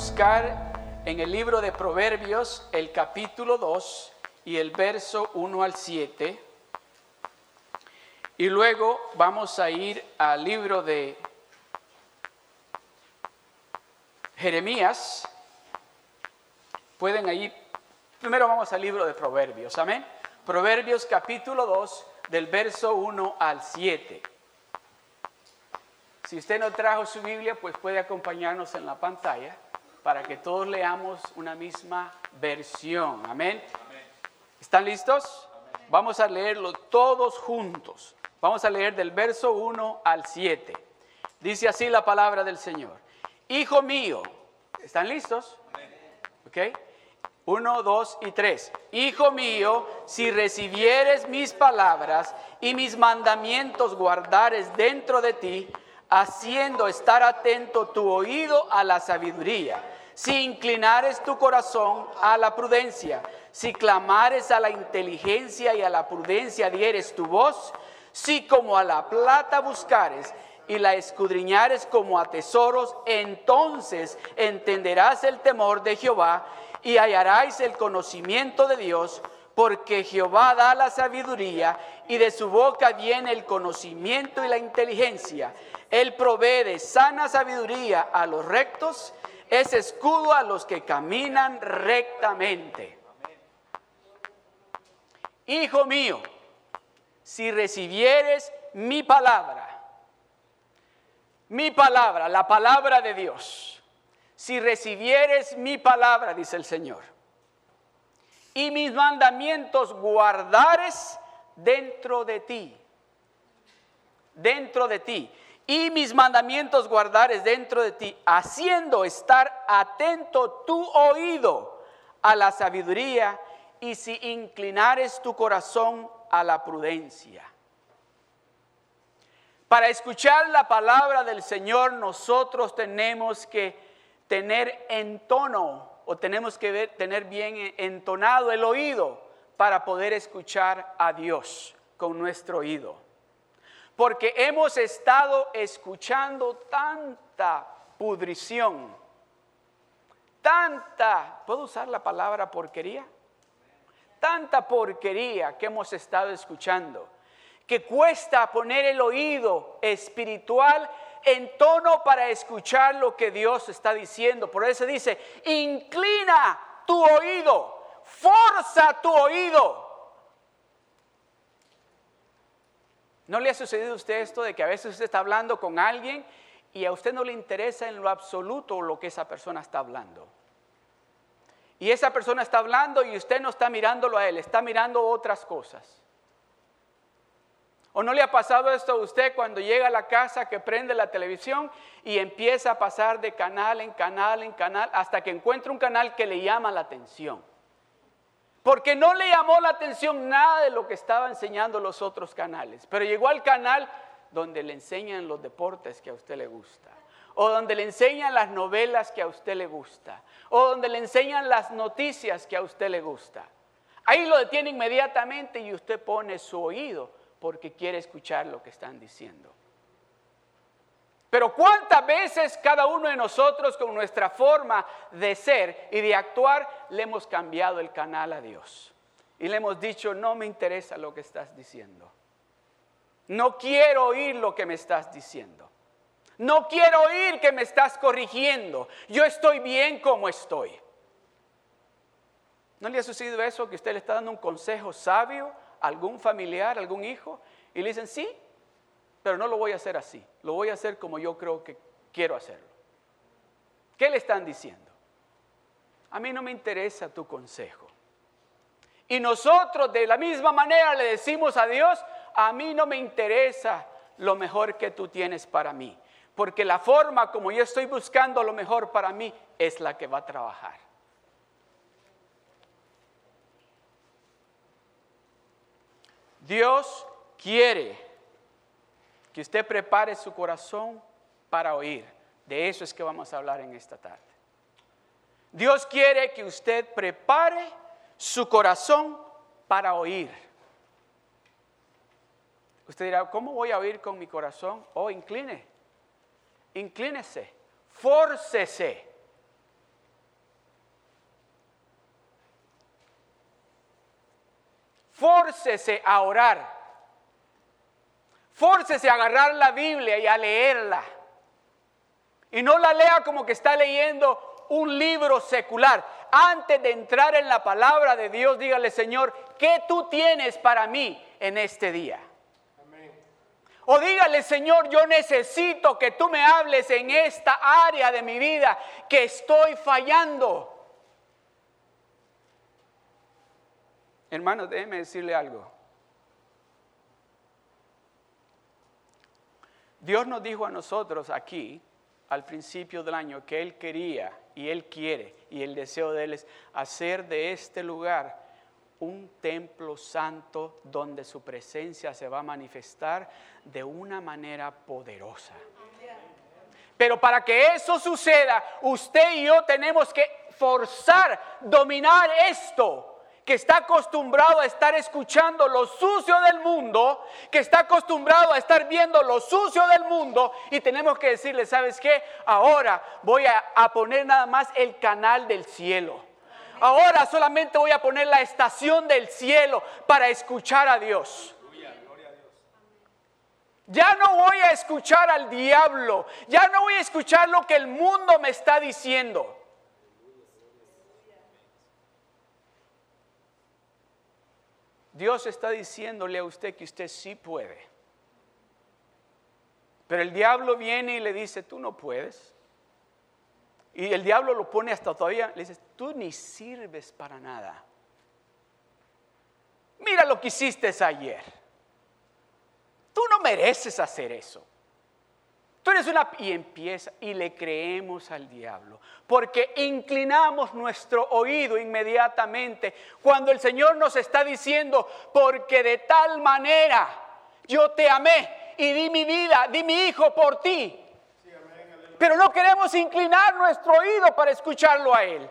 Buscar en el libro de Proverbios el capítulo 2 y el verso 1 al 7. Y luego vamos a ir al libro de Jeremías. Pueden ir, primero vamos al libro de Proverbios, amén. Proverbios capítulo 2 del verso 1 al 7. Si usted no trajo su Biblia, pues puede acompañarnos en la pantalla para que todos leamos una misma versión. Amén. ¿Están listos? Vamos a leerlo todos juntos. Vamos a leer del verso 1 al 7. Dice así la palabra del Señor. Hijo mío, ¿están listos? ¿Ok? 1, 2 y 3. Hijo mío, si recibieres mis palabras y mis mandamientos guardares dentro de ti, haciendo estar atento tu oído a la sabiduría, si inclinares tu corazón a la prudencia, si clamares a la inteligencia y a la prudencia dieres tu voz, si como a la plata buscares y la escudriñares como a tesoros, entonces entenderás el temor de Jehová y hallaráis el conocimiento de Dios, porque Jehová da la sabiduría y de su boca viene el conocimiento y la inteligencia. Él provee sana sabiduría a los rectos, es escudo a los que caminan rectamente. Hijo mío, si recibieres mi palabra, mi palabra, la palabra de Dios, si recibieres mi palabra, dice el Señor, y mis mandamientos guardares dentro de ti, dentro de ti, y mis mandamientos guardares dentro de ti, haciendo estar atento tu oído a la sabiduría y si inclinares tu corazón a la prudencia. Para escuchar la palabra del Señor nosotros tenemos que tener en tono o tenemos que tener bien entonado el oído para poder escuchar a Dios con nuestro oído porque hemos estado escuchando tanta pudrición, tanta, ¿puedo usar la palabra porquería? Tanta porquería que hemos estado escuchando, que cuesta poner el oído espiritual en tono para escuchar lo que Dios está diciendo. Por eso dice, inclina tu oído, forza tu oído ¿No le ha sucedido a usted esto de que a veces usted está hablando con alguien y a usted no le interesa en lo absoluto lo que esa persona está hablando? Y esa persona está hablando y usted no está mirándolo a él, está mirando otras cosas. ¿O no le ha pasado esto a usted cuando llega a la casa que prende la televisión y empieza a pasar de canal en canal en canal hasta que encuentra un canal que le llama la atención? Porque no le llamó la atención nada de lo que estaba enseñando los otros canales. Pero llegó al canal donde le enseñan los deportes que a usted le gusta. O donde le enseñan las novelas que a usted le gusta. O donde le enseñan las noticias que a usted le gusta. Ahí lo detiene inmediatamente y usted pone su oído porque quiere escuchar lo que están diciendo. Pero cuántas veces cada uno de nosotros con nuestra forma de ser y de actuar le hemos cambiado el canal a Dios. Y le hemos dicho, no me interesa lo que estás diciendo. No quiero oír lo que me estás diciendo. No quiero oír que me estás corrigiendo. Yo estoy bien como estoy. ¿No le ha sucedido eso que usted le está dando un consejo sabio algún familiar, algún hijo? Y le dicen, sí, pero no lo voy a hacer así, lo voy a hacer como yo creo que quiero hacerlo. ¿Qué le están diciendo? A mí no me interesa tu consejo. Y nosotros de la misma manera le decimos a Dios, a mí no me interesa lo mejor que tú tienes para mí, porque la forma como yo estoy buscando lo mejor para mí es la que va a trabajar. Dios quiere que usted prepare su corazón para oír. De eso es que vamos a hablar en esta tarde. Dios quiere que usted prepare su corazón para oír. Usted dirá, ¿cómo voy a oír con mi corazón? Oh, incline, inclínese, fórcese. Fórcese a orar. Fórcese a agarrar la Biblia y a leerla. Y no la lea como que está leyendo un libro secular. Antes de entrar en la palabra de Dios, dígale, Señor, ¿qué tú tienes para mí en este día? O dígale, Señor, yo necesito que tú me hables en esta área de mi vida que estoy fallando. Hermano, déjeme decirle algo. Dios nos dijo a nosotros aquí al principio del año que Él quería y Él quiere y el deseo de Él es hacer de este lugar un templo santo donde su presencia se va a manifestar de una manera poderosa. Pero para que eso suceda, usted y yo tenemos que forzar, dominar esto que está acostumbrado a estar escuchando lo sucio del mundo, que está acostumbrado a estar viendo lo sucio del mundo, y tenemos que decirle, ¿sabes qué? Ahora voy a, poner nada más el canal del cielo. Ahora solamente voy a poner la estación del cielo para escuchar a Dios. Ya no voy a escuchar al diablo, ya no voy a escuchar lo que el mundo me está diciendo. Dios está diciéndole a usted que usted sí puede. Pero el diablo viene y le dice, tú no puedes. Y el diablo lo pone hasta todavía, le dice, tú ni sirves para nada. Mira lo que hiciste ayer. Tú no mereces hacer eso. Tú eres una... Y empieza y le creemos al diablo, porque inclinamos nuestro oído inmediatamente cuando el Señor nos está diciendo, porque de tal manera yo te amé y di mi vida, di mi hijo por ti. Pero no queremos inclinar nuestro oído para escucharlo a Él.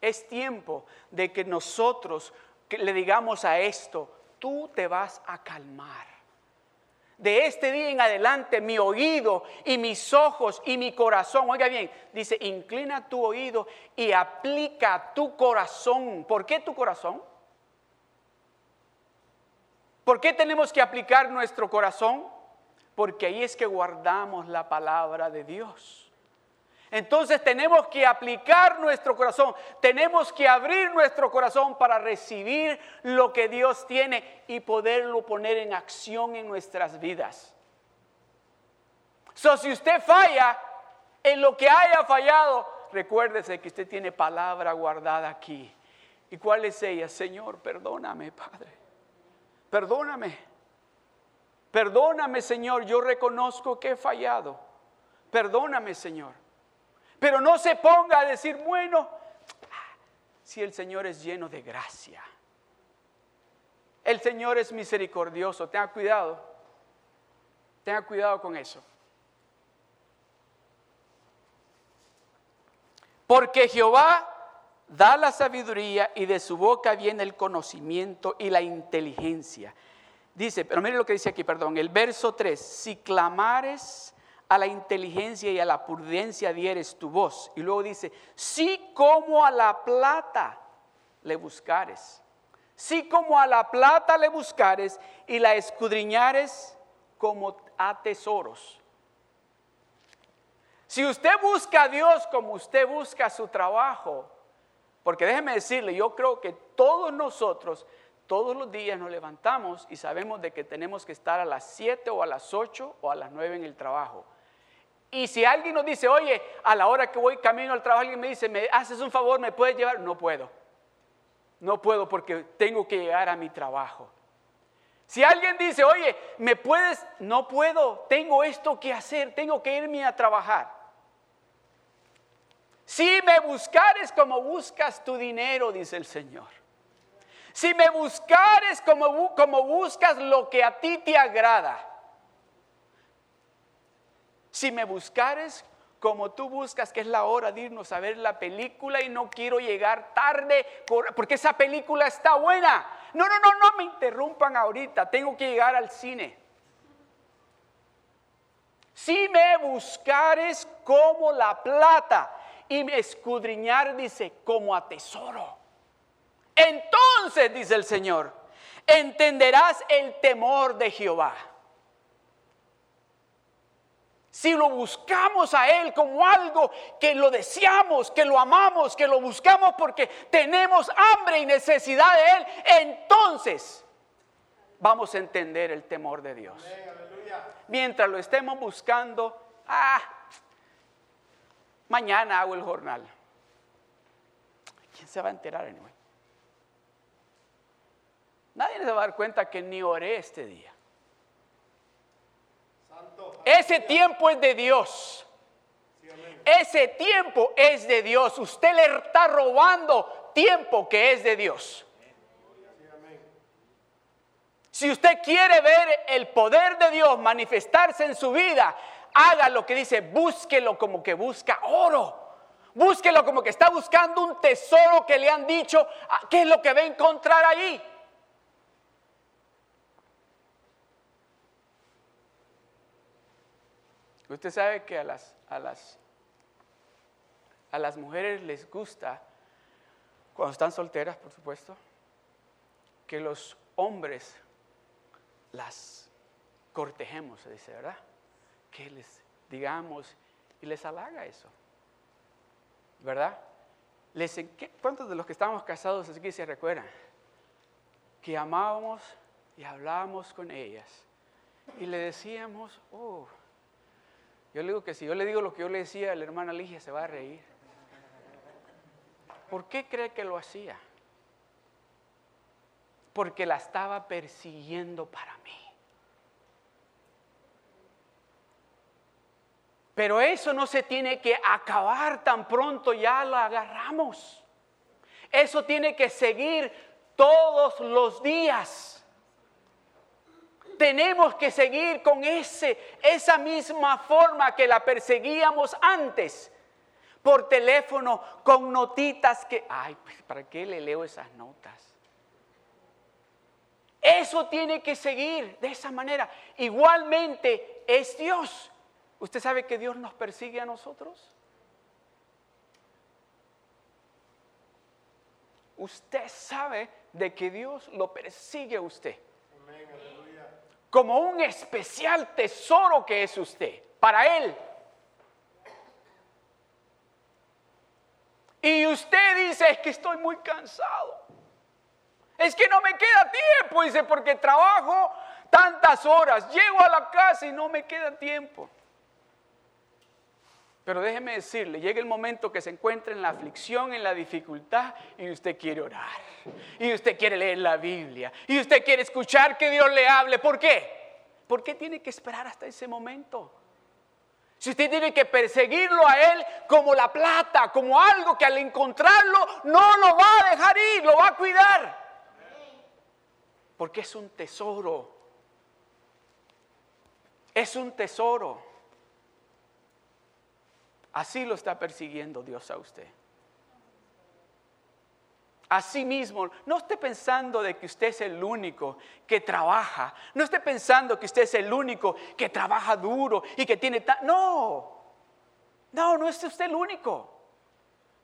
Es tiempo de que nosotros le digamos a esto, tú te vas a calmar de este día en adelante mi oído y mis ojos y mi corazón, oiga bien, dice, inclina tu oído y aplica tu corazón. ¿Por qué tu corazón? ¿Por qué tenemos que aplicar nuestro corazón? Porque ahí es que guardamos la palabra de Dios. Entonces tenemos que aplicar nuestro corazón, tenemos que abrir nuestro corazón para recibir lo que Dios tiene y poderlo poner en acción en nuestras vidas. So, si usted falla en lo que haya fallado, recuérdese que usted tiene palabra guardada aquí. ¿Y cuál es ella? Señor, perdóname, Padre. Perdóname. Perdóname, Señor. Yo reconozco que he fallado. Perdóname, Señor. Pero no se ponga a decir, bueno, si el Señor es lleno de gracia. El Señor es misericordioso. Tenga cuidado. Tenga cuidado con eso. Porque Jehová da la sabiduría y de su boca viene el conocimiento y la inteligencia. Dice, pero mire lo que dice aquí, perdón, el verso 3, si clamares a la inteligencia y a la prudencia dieres tu voz. Y luego dice, si como a la plata le buscares, si como a la plata le buscares y la escudriñares como a tesoros. Si usted busca a Dios como usted busca su trabajo, porque déjeme decirle, yo creo que todos nosotros, todos los días nos levantamos y sabemos de que tenemos que estar a las 7 o a las 8 o a las 9 en el trabajo. Y si alguien nos dice, oye, a la hora que voy camino al trabajo, alguien me dice, ¿me haces un favor? ¿Me puedes llevar? No puedo. No puedo porque tengo que llegar a mi trabajo. Si alguien dice, oye, ¿me puedes? No puedo, tengo esto que hacer, tengo que irme a trabajar. Si me buscares como buscas tu dinero, dice el Señor. Si me buscares como, como buscas lo que a ti te agrada si me buscares como tú buscas, que es la hora de irnos a ver la película y no quiero llegar tarde porque esa película está buena. No, no, no, no me interrumpan ahorita, tengo que llegar al cine. Si me buscares como la plata y me escudriñar, dice, como a tesoro. Entonces, dice el Señor, entenderás el temor de Jehová. Si lo buscamos a Él como algo que lo deseamos, que lo amamos, que lo buscamos porque tenemos hambre y necesidad de Él, entonces vamos a entender el temor de Dios. Mientras lo estemos buscando, ah, mañana hago el jornal. ¿Quién se va a enterar anyway? Nadie se va a dar cuenta que ni oré este día. Ese tiempo es de Dios. Ese tiempo es de Dios. Usted le está robando tiempo que es de Dios. Si usted quiere ver el poder de Dios manifestarse en su vida, haga lo que dice, búsquelo como que busca oro. Búsquelo como que está buscando un tesoro que le han dicho, ah, ¿qué es lo que va a encontrar ahí? Usted sabe que a las, a las, a las mujeres les gusta, cuando están solteras, por supuesto, que los hombres las cortejemos, se dice, ¿verdad? Que les digamos y les halaga eso, ¿verdad? ¿Cuántos de los que estamos casados aquí se recuerdan? Que amábamos y hablábamos con ellas y le decíamos, oh, yo le digo que si yo le digo lo que yo le decía a la hermana Ligia, se va a reír. ¿Por qué cree que lo hacía? porque la estaba persiguiendo para mí. Pero eso no se tiene que acabar tan pronto, ya la agarramos. Eso tiene que seguir todos los días. Tenemos que seguir con ese, esa misma forma que la perseguíamos antes. Por teléfono, con notitas que, ay, pues, ¿para qué le leo esas notas? Eso tiene que seguir de esa manera. Igualmente es Dios. ¿Usted sabe que Dios nos persigue a nosotros? Usted sabe de que Dios lo persigue a usted. Como un especial tesoro que es usted, para Él. Y usted dice, es que estoy muy cansado. Es que no me queda tiempo, dice, porque trabajo tantas horas, llego a la casa y no me queda tiempo. Pero déjeme decirle, llega el momento que se encuentra en la aflicción, en la dificultad, y usted quiere orar, y usted quiere leer la Biblia, y usted quiere escuchar que Dios le hable. ¿Por qué? ¿Por qué tiene que esperar hasta ese momento? Si usted tiene que perseguirlo a Él como la plata, como algo que al encontrarlo no lo va a dejar ir, lo va a cuidar porque es un tesoro. Es un tesoro. Así lo está persiguiendo Dios a usted. Así mismo, no esté pensando de que usted es el único que trabaja. No esté pensando que usted es el único que trabaja duro y que tiene... No, no, no es usted el único.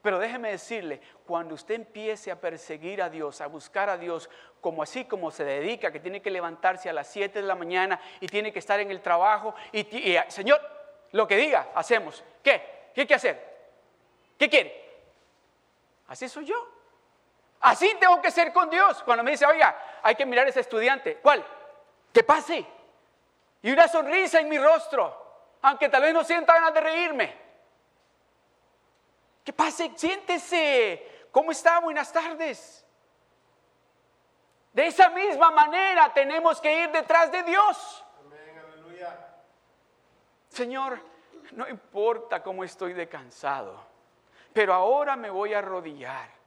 Pero déjeme decirle, cuando usted empiece a perseguir a Dios, a buscar a Dios, como así como se dedica, que tiene que levantarse a las 7 de la mañana y tiene que estar en el trabajo, y, Señor, lo que diga, hacemos. ¿Qué? ¿Qué hay que hacer? ¿Qué quiere? Así soy yo. Así tengo que ser con Dios. Cuando me dice, oiga, hay que mirar a ese estudiante. ¿Cuál? Que pase. Y una sonrisa en mi rostro, aunque tal vez no sienta ganas de reírme. ¿Qué pase? Siéntese. ¿Cómo está? Buenas tardes. De esa misma manera tenemos que ir detrás de Dios. Amén, aleluya. Señor, no importa cómo estoy de cansado, pero ahora me voy a arrodillar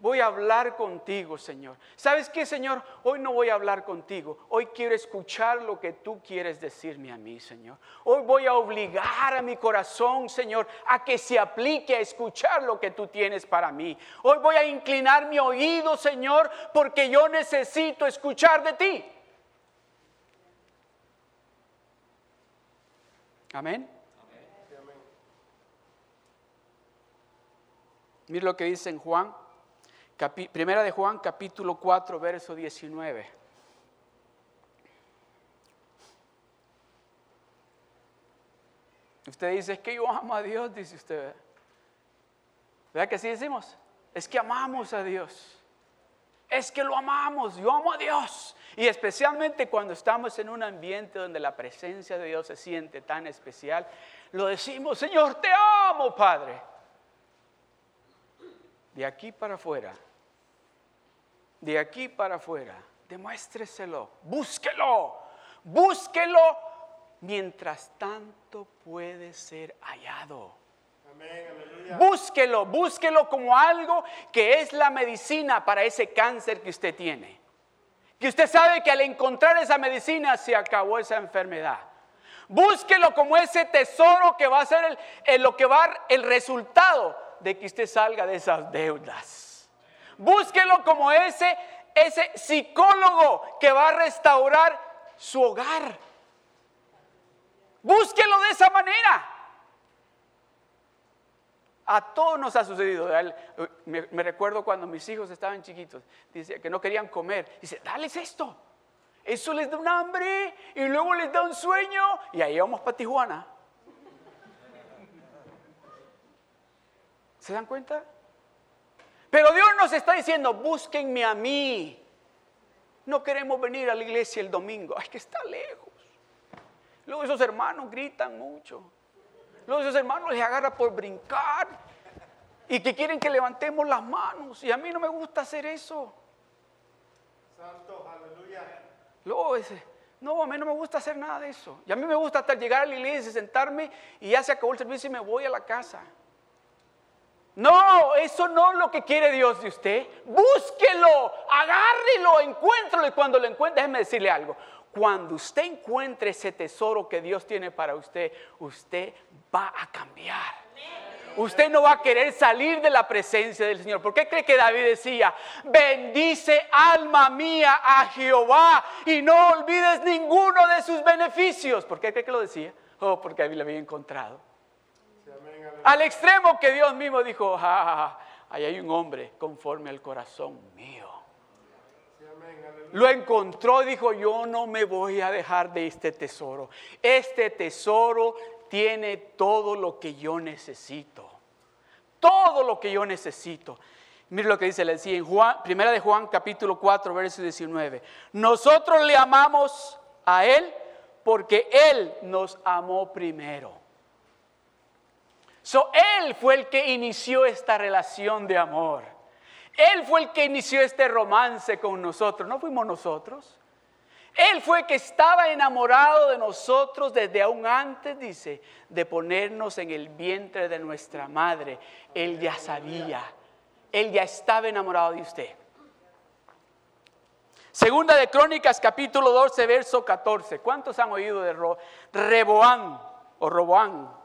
Voy a hablar contigo, Señor. ¿Sabes qué, Señor? Hoy no voy a hablar contigo. Hoy quiero escuchar lo que tú quieres decirme a mí, Señor. Hoy voy a obligar a mi corazón, Señor, a que se aplique a escuchar lo que tú tienes para mí. Hoy voy a inclinar mi oído, Señor, porque yo necesito escuchar de ti. Amén. Mira lo que dice en Juan, primera de Juan, capítulo 4, verso 19. Usted dice, es que yo amo a Dios, dice usted. ¿Verdad que así decimos? Es que amamos a Dios. Es que lo amamos, yo amo a Dios. Y especialmente cuando estamos en un ambiente donde la presencia de Dios se siente tan especial, lo decimos, Señor, te amo, Padre. De aquí para afuera, de aquí para afuera, demuéstreselo, búsquelo, búsquelo mientras tanto puede ser hallado. búsquelo, búsquelo como algo que es la medicina para ese cáncer que usted tiene. Que usted sabe que al encontrar esa medicina se acabó esa enfermedad. Búsquelo como ese tesoro que va a ser el, lo que va el resultado de que usted salga de esas deudas. Búsquelo como ese, ese psicólogo que va a restaurar su hogar. Búsquelo de esa manera. A todos nos ha sucedido. Me, recuerdo cuando mis hijos estaban chiquitos, dice que no querían comer. Dice, dales esto. Eso les da un hambre y luego les da un sueño. Y ahí vamos para Tijuana. ¿Se dan cuenta? Pero Dios nos está diciendo, búsquenme a mí. No queremos venir a la iglesia el domingo. Ay, que está lejos. Luego esos hermanos gritan mucho. Luego esos hermanos les agarra por brincar. Y que quieren que levantemos las manos. Y a mí no me gusta hacer eso. Santo, aleluya. Luego ese, no, a mí no me gusta hacer nada de eso. Y a mí me gusta hasta llegar a la iglesia, sentarme y ya se acabó el servicio y me voy a la casa. No, eso no es lo que quiere Dios de usted. Búsquelo, agárrelo, encuéntralo y cuando lo encuentre, déjeme decirle algo. Cuando usted encuentre ese tesoro que Dios tiene para usted, usted va a cambiar. Usted no va a querer salir de la presencia del Señor. ¿Por qué cree que David decía, bendice alma mía a Jehová y no olvides ninguno de sus beneficios? ¿Por qué cree que lo decía? Oh, porque David lo había encontrado. Al extremo que Dios mismo dijo, ah, ahí hay un hombre conforme al corazón mío. Lo encontró dijo, yo no me voy a dejar de este tesoro. Este tesoro tiene todo lo que yo necesito. Todo lo que yo necesito. Mire lo que dice, le decía en Juan, primera de Juan capítulo 4, verso 19. Nosotros le amamos a Él porque Él nos amó primero. So, él fue el que inició esta relación de amor. Él fue el que inició este romance con nosotros, no fuimos nosotros. Él fue el que estaba enamorado de nosotros desde aún antes, dice, de ponernos en el vientre de nuestra madre. Él ya sabía, él ya estaba enamorado de usted. Segunda de Crónicas, capítulo 12, verso 14. ¿Cuántos han oído de Reboán o Roboán?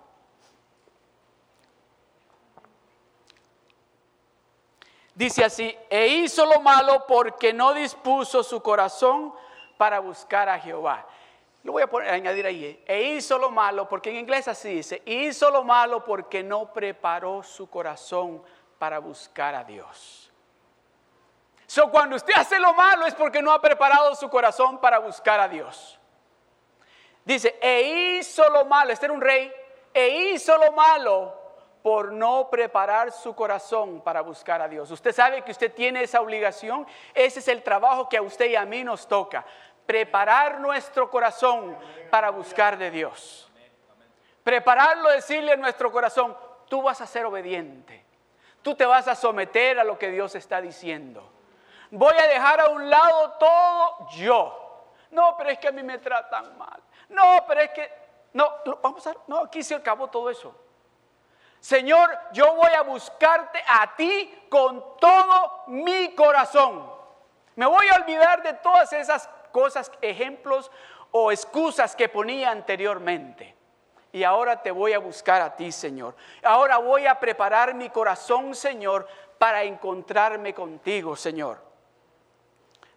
Dice así, e hizo lo malo porque no dispuso su corazón para buscar a Jehová. Lo voy a poner, añadir ahí. E hizo lo malo, porque en inglés así dice, hizo lo malo porque no preparó su corazón para buscar a Dios. So, cuando usted hace lo malo es porque no ha preparado su corazón para buscar a Dios. Dice, e hizo lo malo, este era un rey, e hizo lo malo por no preparar su corazón para buscar a Dios. Usted sabe que usted tiene esa obligación, ese es el trabajo que a usted y a mí nos toca, preparar nuestro corazón para buscar de Dios. Prepararlo, decirle a nuestro corazón, tú vas a ser obediente, tú te vas a someter a lo que Dios está diciendo. Voy a dejar a un lado todo yo. No, pero es que a mí me tratan mal. No, pero es que, no, vamos a, no, aquí se acabó todo eso. Señor, yo voy a buscarte a ti con todo mi corazón. Me voy a olvidar de todas esas cosas, ejemplos o excusas que ponía anteriormente. Y ahora te voy a buscar a ti, Señor. Ahora voy a preparar mi corazón, Señor, para encontrarme contigo, Señor.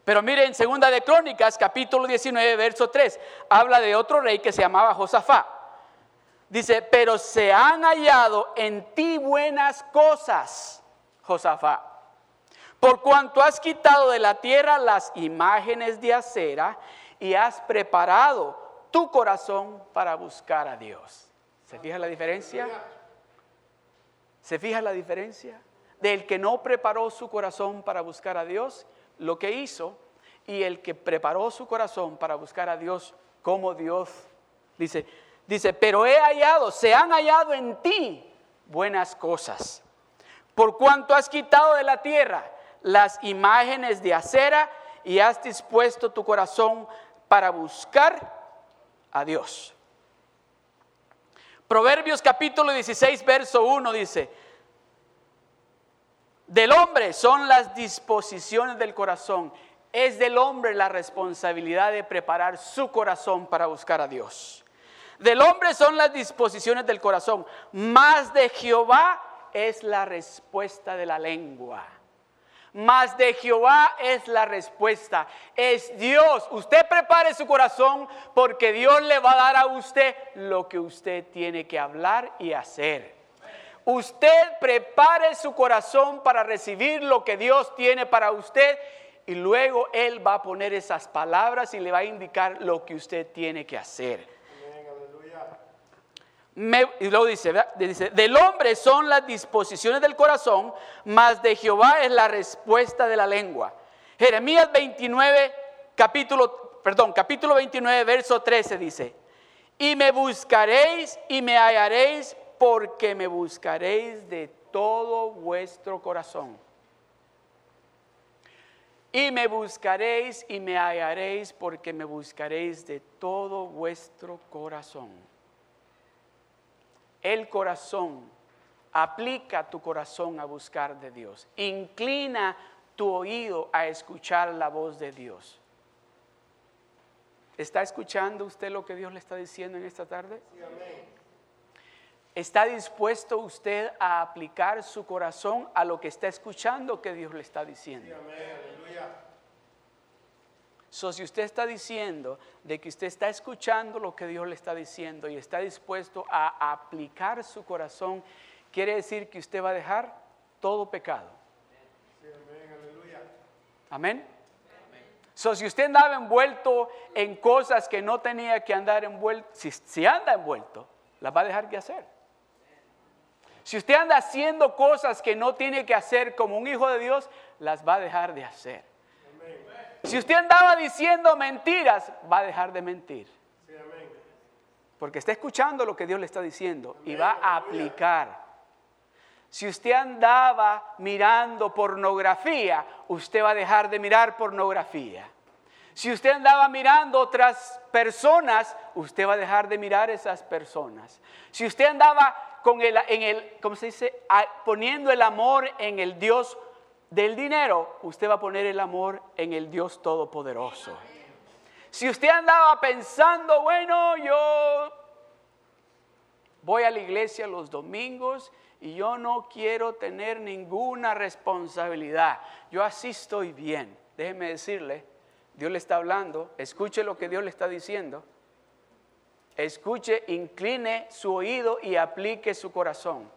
Pero miren, segunda de Crónicas, capítulo 19, verso 3, habla de otro rey que se llamaba Josafá. Dice, pero se han hallado en ti buenas cosas, Josafat. Por cuanto has quitado de la tierra las imágenes de acera y has preparado tu corazón para buscar a Dios. ¿Se fija la diferencia? ¿Se fija la diferencia? Del que no preparó su corazón para buscar a Dios, lo que hizo, y el que preparó su corazón para buscar a Dios como Dios. Dice, dice, pero he hallado, se han hallado en ti buenas cosas. Por cuanto has quitado de la tierra las imágenes de acera y has dispuesto tu corazón para buscar a Dios. Proverbios capítulo 16, verso 1 dice, del hombre son las disposiciones del corazón. Es del hombre la responsabilidad de preparar su corazón para buscar a Dios. Del hombre son las disposiciones del corazón. Más de Jehová es la respuesta de la lengua. Más de Jehová es la respuesta. Es Dios. Usted prepare su corazón porque Dios le va a dar a usted lo que usted tiene que hablar y hacer. Usted prepare su corazón para recibir lo que Dios tiene para usted y luego Él va a poner esas palabras y le va a indicar lo que usted tiene que hacer y luego dice, dice, del hombre son las disposiciones del corazón, mas de Jehová es la respuesta de la lengua. Jeremías 29, capítulo, perdón, capítulo 29, verso 13 dice, y me buscaréis y me hallaréis porque me buscaréis de todo vuestro corazón. Y me buscaréis y me hallaréis porque me buscaréis de todo vuestro corazón el corazón, aplica tu corazón a buscar de Dios. Inclina tu oído a escuchar la voz de Dios. ¿Está escuchando usted lo que Dios le está diciendo en esta tarde? ¿Está dispuesto usted a aplicar su corazón a lo que está escuchando que Dios le está diciendo? So, si usted está diciendo de que usted está escuchando lo que Dios le está diciendo y está dispuesto a aplicar su corazón, quiere decir que usted va a dejar todo pecado. Amén. So, si usted andaba envuelto en cosas que no tenía que andar envuelto, si, si anda envuelto, las va a dejar de hacer. Si usted anda haciendo cosas que no tiene que hacer como un hijo de Dios, las va a dejar de hacer. Si usted andaba diciendo mentiras, va a dejar de mentir. Porque está escuchando lo que Dios le está diciendo y va a aplicar. Si usted andaba mirando pornografía, usted va a dejar de mirar pornografía. Si usted andaba mirando otras personas, usted va a dejar de mirar esas personas. Si usted andaba con el, en el, ¿cómo se dice? Poniendo el amor en el Dios del dinero, usted va a poner el amor en el Dios Todopoderoso. Si usted andaba pensando, bueno, yo voy a la iglesia los domingos y yo no quiero tener ninguna responsabilidad, yo así estoy bien. Déjeme decirle, Dios le está hablando, escuche lo que Dios le está diciendo. Escuche, incline su oído y aplique su corazón.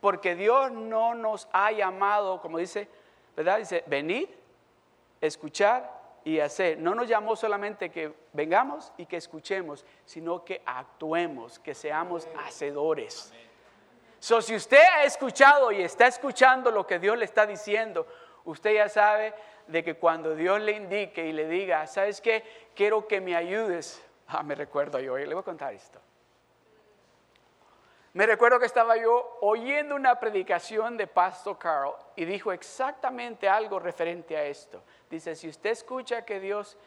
Porque Dios no nos ha llamado, como dice, ¿verdad? Dice, venid, escuchar y hacer. No nos llamó solamente que vengamos y que escuchemos, sino que actuemos, que seamos hacedores. So, si usted ha escuchado y está escuchando lo que Dios le está diciendo, usted ya sabe de que cuando Dios le indique y le diga, ¿sabes qué? Quiero que me ayudes. Ah, me recuerdo yo, le voy a contar esto. Me recuerdo que estaba yo oyendo una predicación de Pastor Carl y dijo exactamente algo referente a esto. Dice, si usted escucha que Dios,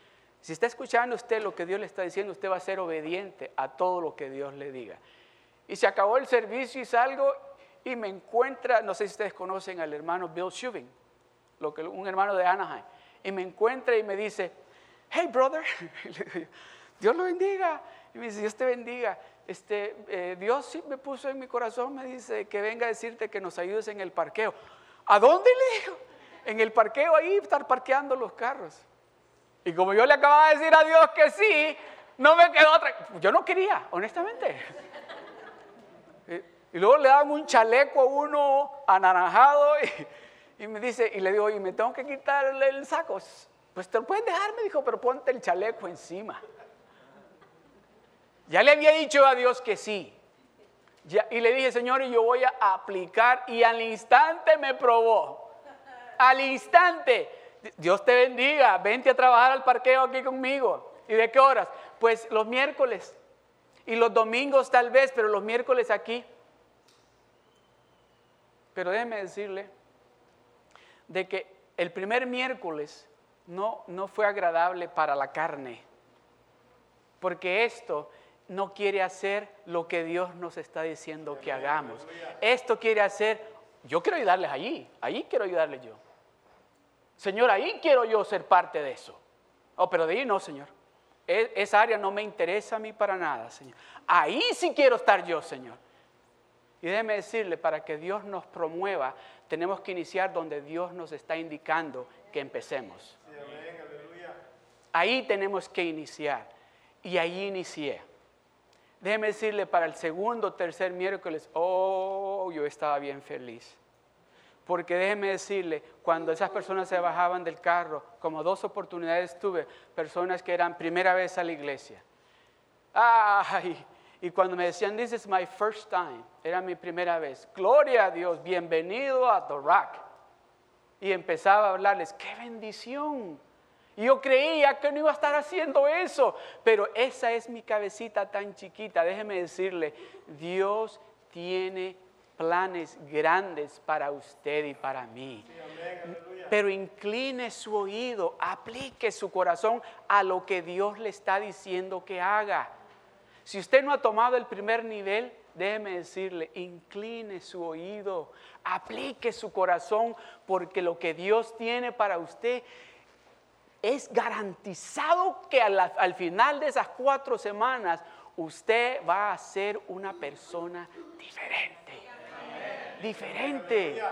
si está escuchando usted lo que Dios le está diciendo, usted va a ser obediente a todo lo que Dios le diga. Y se acabó el servicio y salgo y me encuentra, no sé si ustedes conocen al hermano Bill Shubin, lo que, un hermano de Anaheim, y me encuentra y me dice, hey brother, Dios lo bendiga. Y me dice, Dios te bendiga este, eh, Dios sí me puso en mi corazón, me dice que venga a decirte que nos ayudes en el parqueo. ¿A dónde le digo? En el parqueo ahí, estar parqueando los carros. Y como yo le acababa de decir a Dios que sí, no me quedó otra. Yo no quería, honestamente. Y luego le dan un chaleco a uno anaranjado y, me dice, y le digo, y me tengo que quitarle el saco. Pues te lo pueden dejar, me dijo, pero ponte el chaleco encima. Ya le había dicho a Dios que sí. y le dije, Señor, yo voy a aplicar. Y al instante me probó. Al instante. Dios te bendiga. Vente a trabajar al parqueo aquí conmigo. ¿Y de qué horas? Pues los miércoles. Y los domingos tal vez, pero los miércoles aquí. Pero déjeme decirle de que el primer miércoles no, no fue agradable para la carne. Porque esto no quiere hacer lo que Dios nos está diciendo que hagamos. Esto quiere hacer, yo quiero ayudarles allí, allí quiero ayudarles yo. Señor, ahí quiero yo ser parte de eso. Oh, pero de ahí no, Señor. E, esa área no me interesa a mí para nada, Señor. Ahí sí quiero estar yo, Señor. Y déjeme decirle, para que Dios nos promueva, tenemos que iniciar donde Dios nos está indicando que empecemos. Ahí tenemos que iniciar. Y ahí inicié. Déjeme decirle, para el segundo, tercer miércoles, oh, yo estaba bien feliz. Porque déjeme decirle, cuando esas personas se bajaban del carro, como dos oportunidades tuve, personas que eran primera vez a la iglesia. Ay, y cuando me decían, this is my first time, era mi primera vez. Gloria a Dios, bienvenido a The Rock. Y empezaba a hablarles, qué bendición. Y yo creía que no iba a estar haciendo eso, pero esa es mi cabecita tan chiquita. Déjeme decirle, Dios tiene planes grandes para usted y para mí. Pero incline su oído, aplique su corazón a lo que Dios le está diciendo que haga. Si usted no ha tomado el primer nivel, déjeme decirle, incline su oído, aplique su corazón, porque lo que Dios tiene para usted es garantizado que al, final de esas cuatro semanas usted va a ser una persona diferente. Diferente.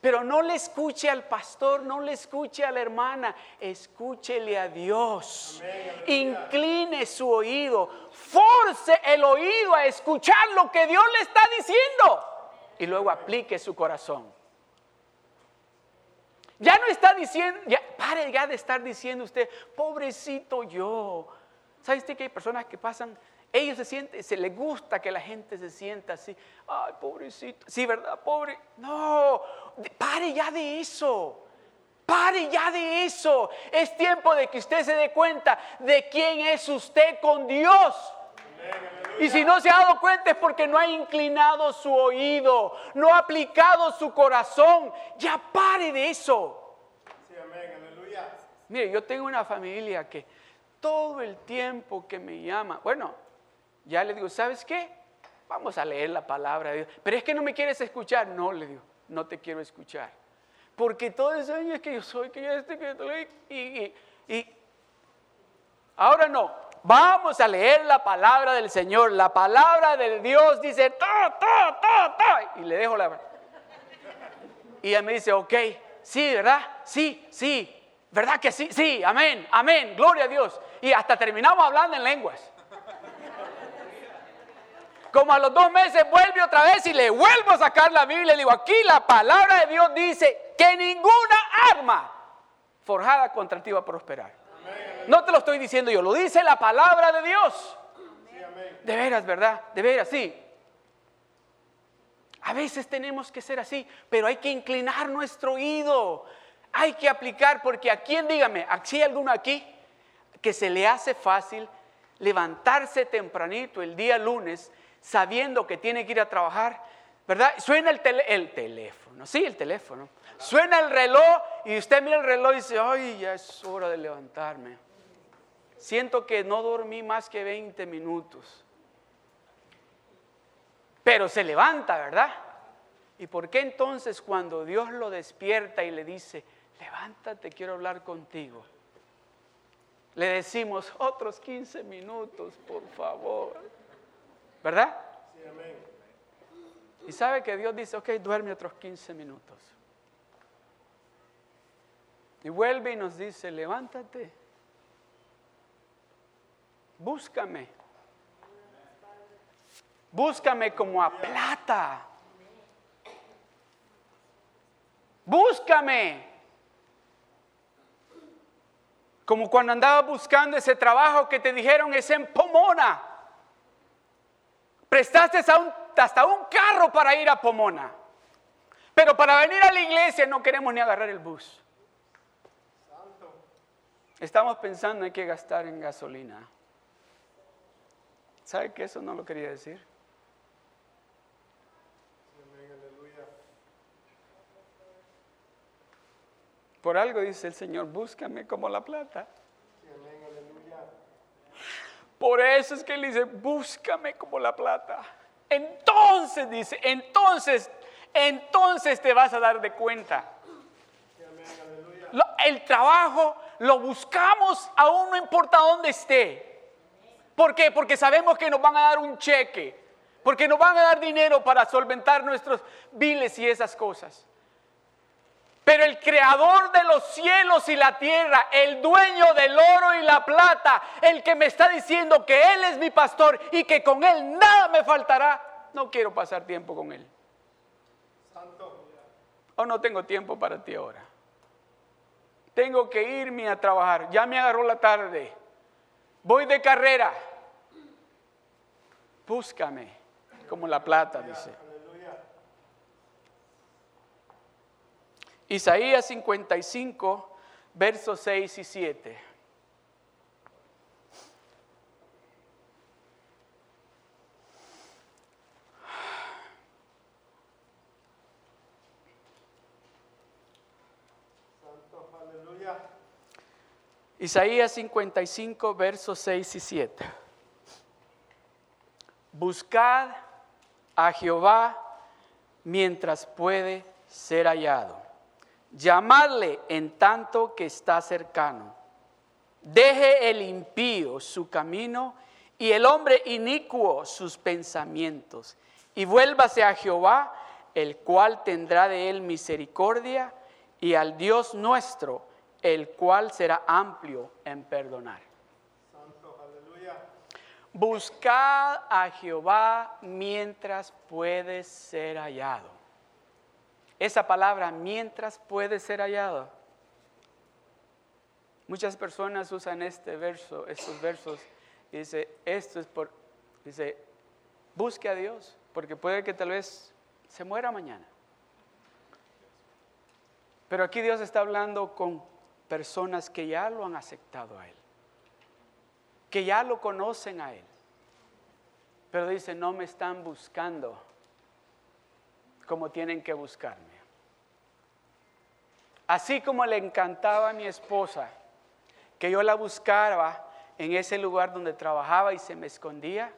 Pero no le escuche al pastor, no le escuche a la hermana, escúchele a Dios. Incline su oído, force el oído a escuchar lo que Dios le está diciendo y luego aplique su corazón. Ya no está diciendo, ya, pare ya de estar diciendo usted, pobrecito yo. ¿Sabe usted que hay personas que pasan ellos se sienten, se les gusta que la gente se sienta así. Ay, pobrecito. Sí, ¿verdad? Pobre. No, pare ya de eso. Pare ya de eso. Es tiempo de que usted se dé cuenta de quién es usted con Dios. Y si no se ha dado cuenta es porque no ha inclinado su oído, no ha aplicado su corazón. Ya pare de eso. Sí, amén, aleluya. Mire, yo tengo una familia que todo el tiempo que me llama, bueno, ya le digo, ¿sabes qué? Vamos a leer la palabra de Dios. Pero es que no me quieres escuchar. No, le digo, no te quiero escuchar. Porque todo ese año es que yo soy, que yo estoy, que y, y, y ahora no. Vamos a leer la palabra del Señor. La palabra de Dios dice, ta, ta, ta. Y le dejo la... Y ella me dice, ok, sí, ¿verdad? Sí, sí. ¿Verdad que sí? Sí, amén, amén, gloria a Dios. Y hasta terminamos hablando en lenguas. Como a los dos meses vuelve otra vez y le vuelvo a sacar la Biblia. Le digo, aquí la palabra de Dios dice que ninguna arma forjada contra ti va a prosperar. No te lo estoy diciendo yo, lo dice la palabra de Dios. De veras, ¿verdad? De veras, sí. A veces tenemos que ser así, pero hay que inclinar nuestro oído. Hay que aplicar, porque a quién, dígame, ¿si hay alguno aquí que se le hace fácil levantarse tempranito el día lunes sabiendo que tiene que ir a trabajar, ¿verdad? Suena el, el teléfono, sí, el teléfono. Suena el reloj y usted mira el reloj y dice, ay, ya es hora de levantarme. Siento que no dormí más que 20 minutos. Pero se levanta, ¿verdad? ¿Y por qué entonces cuando Dios lo despierta y le dice, levántate, quiero hablar contigo? Le decimos otros 15 minutos, por favor. ¿Verdad? Sí, amén. Y sabe que Dios dice, ok, duerme otros 15 minutos. Y vuelve y nos dice, levántate, búscame. Búscame como a plata. Búscame. Como cuando andaba buscando ese trabajo que te dijeron es en Pomona. Prestaste hasta un carro para ir a Pomona. Pero para venir a la iglesia no queremos ni agarrar el bus. Estamos pensando en que gastar en gasolina. ¿Sabe que eso no lo quería decir? Por algo dice el Señor, búscame como la plata. Por eso es que Él dice, búscame como la plata. Entonces dice, entonces, entonces te vas a dar de cuenta. El trabajo lo buscamos aún no importa dónde esté. ¿Por qué? Porque sabemos que nos van a dar un cheque, porque nos van a dar dinero para solventar nuestros biles y esas cosas. Pero el creador de los cielos y la tierra, el dueño del oro y la plata, el que me está diciendo que Él es mi pastor y que con Él nada me faltará, no quiero pasar tiempo con Él. Santo. O no tengo tiempo para ti ahora. Tengo que irme a trabajar. Ya me agarró la tarde. Voy de carrera. Búscame como la plata, dice. Isaías 55, versos 6 y 7. Isaías 55, versos 6 y 7. Buscad a Jehová mientras puede ser hallado llamadle en tanto que está cercano. Deje el impío su camino y el hombre inicuo sus pensamientos, y vuélvase a Jehová, el cual tendrá de él misericordia, y al Dios nuestro, el cual será amplio en perdonar. Buscad a Jehová mientras puede ser hallado esa palabra mientras puede ser hallado. Muchas personas usan este verso, estos versos, y dice, esto es por, dice, busque a Dios, porque puede que tal vez se muera mañana. Pero aquí Dios está hablando con personas que ya lo han aceptado a Él, que ya lo conocen a Él. Pero dice, no me están buscando como tienen que buscarme. Así como le encantaba a mi esposa que yo la buscara en ese lugar donde trabajaba y se me escondía,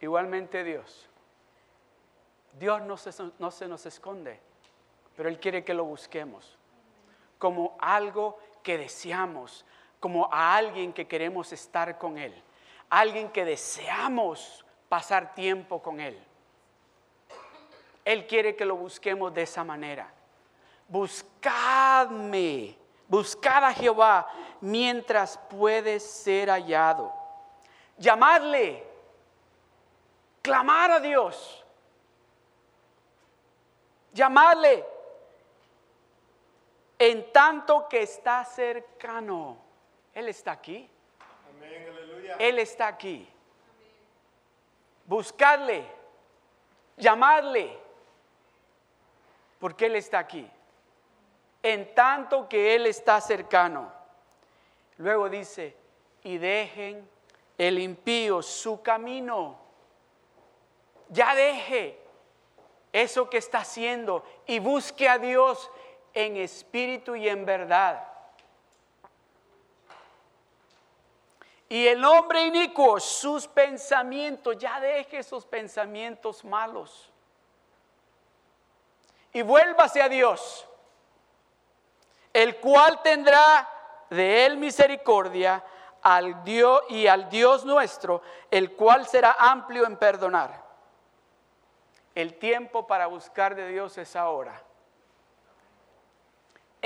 igualmente Dios. Dios no se, no se nos esconde, pero Él quiere que lo busquemos como algo que deseamos, como a alguien que queremos estar con Él, alguien que deseamos pasar tiempo con Él. Él quiere que lo busquemos de esa manera. Buscadme, buscad a Jehová mientras puede ser hallado. Llamadle, clamar a Dios. Llamadle en tanto que está cercano. Él está aquí. Él está aquí. Buscadle, llamadle porque Él está aquí. En tanto que Él está cercano. Luego dice, y dejen el impío su camino. Ya deje eso que está haciendo y busque a Dios en espíritu y en verdad. Y el hombre inicuo, sus pensamientos, ya deje esos pensamientos malos y vuélvase a Dios, el cual tendrá de él misericordia al Dios y al Dios nuestro, el cual será amplio en perdonar. El tiempo para buscar de Dios es ahora.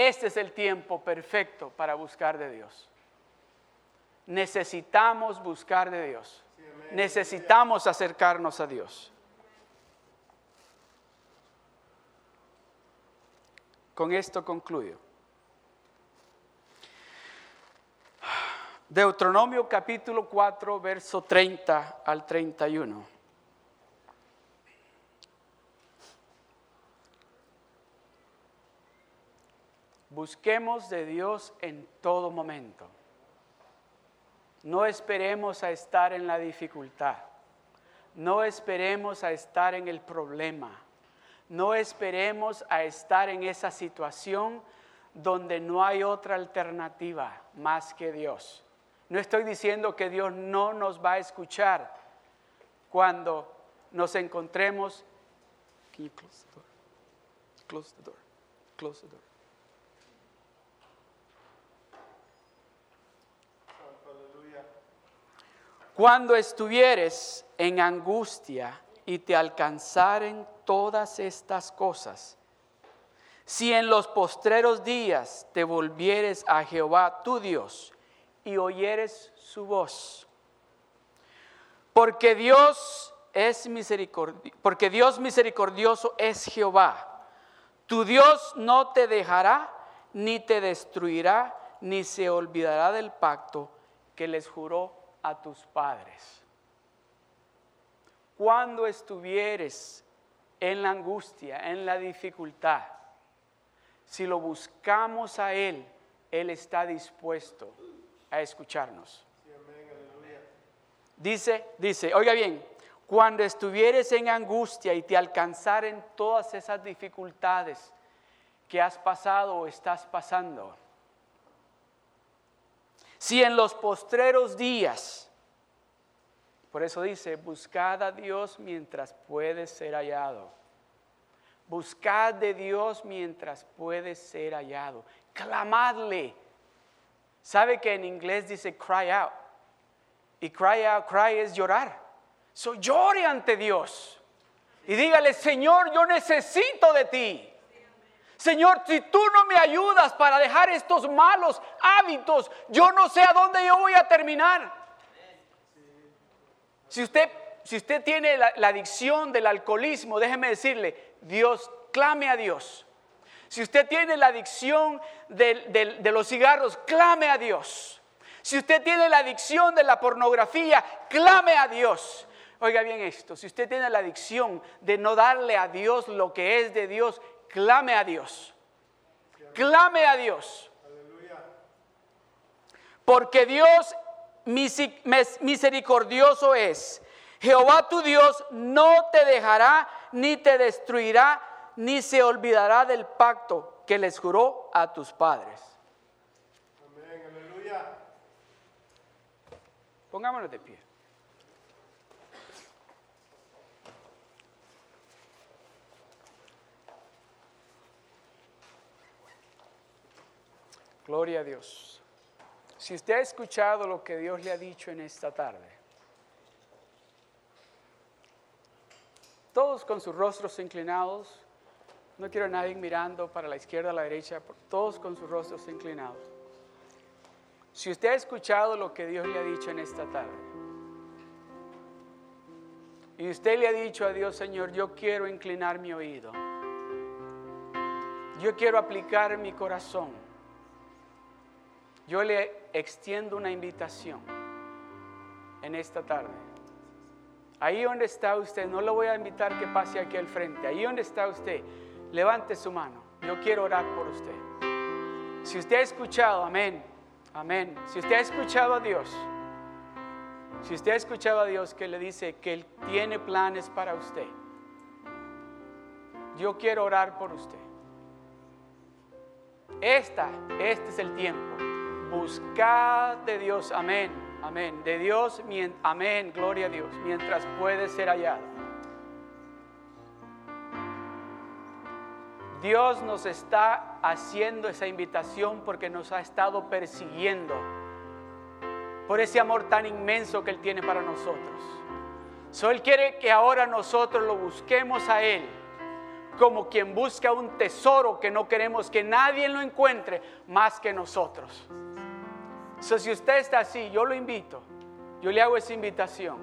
Este es el tiempo perfecto para buscar de Dios. necesitamos buscar de Dios. Necesitamos acercarnos a Dios. Con esto concluyo. Deuteronomio capítulo 4, verso 30 al 31. Busquemos de Dios en todo momento. No esperemos a estar en la dificultad. No esperemos a estar en el problema. No esperemos a estar en esa situación donde no hay otra alternativa más que Dios. No estoy diciendo que Dios no nos va a escuchar cuando nos encontremos. Can you close the door? Close the door. Cuando estuvieres en angustia y te alcanzaren todas estas cosas, si en los postreros días te volvieres a Jehová tu Dios y oyeres su voz, porque Dios es porque Dios misericordioso es Jehová. Tu Dios no te dejará ni te destruirá ni se olvidará del pacto que les juró a tus padres. Cuando estuvieres en la angustia, en la dificultad, si lo buscamos a Él, Él está dispuesto a escucharnos. Dice, dice, oiga bien, cuando estuvieres en angustia y te alcanzaren todas esas dificultades que has pasado o estás pasando, si en los postreros días, por eso dice, buscad a Dios mientras puede ser hallado. Buscad de Dios mientras puede ser hallado. Clamadle. ¿Sabe que en inglés dice cry out? Y cry out, cry es llorar. So llore ante Dios. Y dígale, Señor, yo necesito de ti. Señor, si tú no me ayudas para dejar estos malos hábitos, yo no sé a dónde yo voy a terminar. Si usted, si usted tiene la, adicción del alcoholismo, déjeme decirle, Dios, clame a Dios. Si usted tiene la adicción de los cigarros, clame a Dios. Si usted tiene la adicción de la pornografía, clame a Dios. Oiga bien esto, si usted tiene la adicción de no darle a Dios lo que es de Dios, clame a Dios. Clame a Dios. Porque Dios misericordioso es. Jehová tu Dios no te dejará ni te destruirá ni se olvidará del pacto que les juró a tus padres. Amén, aleluya. Pongámonos de pie. Gloria a Dios. Si usted ha escuchado lo que Dios le ha dicho en esta tarde, todos con sus rostros inclinados, no quiero a nadie mirando para la izquierda o la derecha, todos con sus rostros inclinados. Si usted ha escuchado lo que Dios le ha dicho en esta tarde, y usted le ha dicho a Dios, Señor, yo quiero inclinar mi oído, yo quiero aplicar mi corazón yo le extiendo una invitación en esta tarde. Ahí donde está usted, no lo voy a invitar que pase aquí al frente. Ahí donde está usted, levante su mano. Yo quiero orar por usted. Si usted ha escuchado, amén, amén. Si usted ha escuchado a Dios, si usted ha escuchado a Dios que le dice que Él tiene planes para usted, yo quiero orar por usted. Esta, este es el tiempo Buscad de Dios, amén, amén. De Dios, amén, gloria a Dios, mientras puede ser hallado. Dios nos está haciendo esa invitación porque nos ha estado persiguiendo por ese amor tan inmenso que Él tiene para nosotros. So, Él quiere que ahora nosotros lo busquemos a Él como quien busca un tesoro que no queremos que nadie lo encuentre más que nosotros. So, si usted está así, yo lo invito. Yo le hago esa invitación.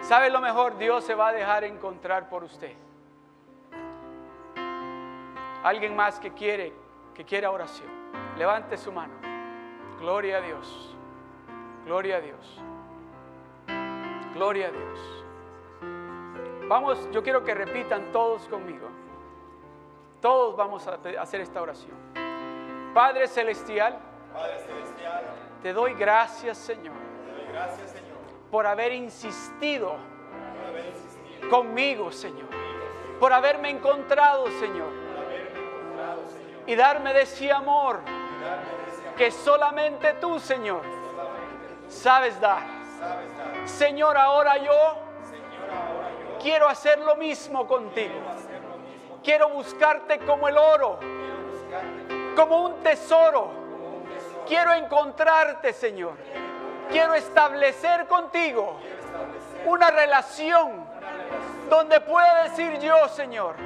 ¿Sabe lo mejor? Dios se va a dejar encontrar por usted. Alguien más que quiere, que quiera oración. Levante su mano. Gloria a Dios. Gloria a Dios. Gloria a Dios. Vamos, yo quiero que repitan todos conmigo. Todos vamos a hacer esta oración. Padre celestial, te doy gracias, Señor, por haber insistido, conmigo, Señor, por haberme encontrado, Señor, y darme de ese amor que solamente tú, Señor, sabes dar. Señor, ahora yo quiero hacer lo mismo contigo. Quiero buscarte como el oro, como un tesoro. Quiero encontrarte, Señor. Quiero establecer contigo una relación donde pueda decir yo, Señor,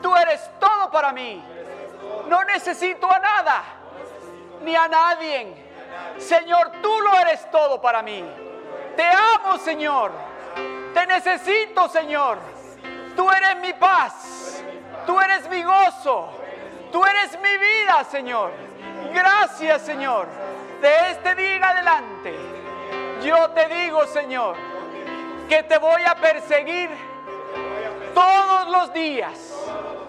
tú eres todo para mí. No necesito a nada, ni a nadie. Señor, tú lo eres todo para mí. Te amo, Señor. Te necesito, Señor. Tú eres mi paz. Tú eres mi gozo. Tú eres mi vida, Señor. Gracias, Señor. De este día en adelante, yo te digo, Señor, que te voy a perseguir todos los días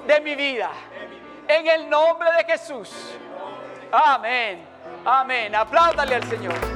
de mi vida. En el nombre de Jesús. Amén. Amén. Apláudale al Señor.